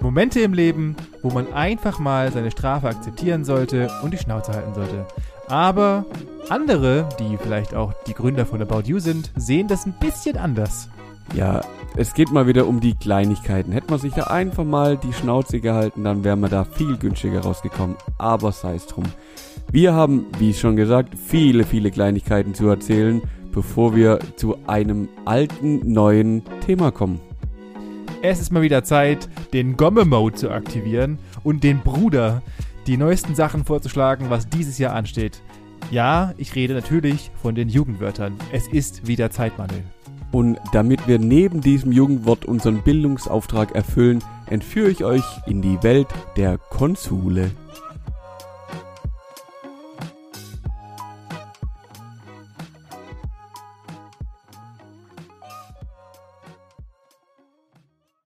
Momente im Leben, wo man einfach mal seine Strafe akzeptieren sollte und die Schnauze halten sollte. Aber andere, die vielleicht auch die Gründer von About You sind, sehen das ein bisschen anders. Ja, es geht mal wieder um die Kleinigkeiten. Hätte man sich da einfach mal die Schnauze gehalten, dann wäre man da viel günstiger rausgekommen. Aber sei es drum. Wir haben, wie schon gesagt, viele, viele Kleinigkeiten zu erzählen, bevor wir zu einem alten, neuen Thema kommen. Es ist mal wieder Zeit, den Gomme-Mode zu aktivieren und den Bruder die neuesten Sachen vorzuschlagen, was dieses Jahr ansteht. Ja, ich rede natürlich von den Jugendwörtern. Es ist wieder Zeitmangel. Und damit wir neben diesem Jugendwort unseren Bildungsauftrag erfüllen, entführe ich euch in die Welt der Konsule.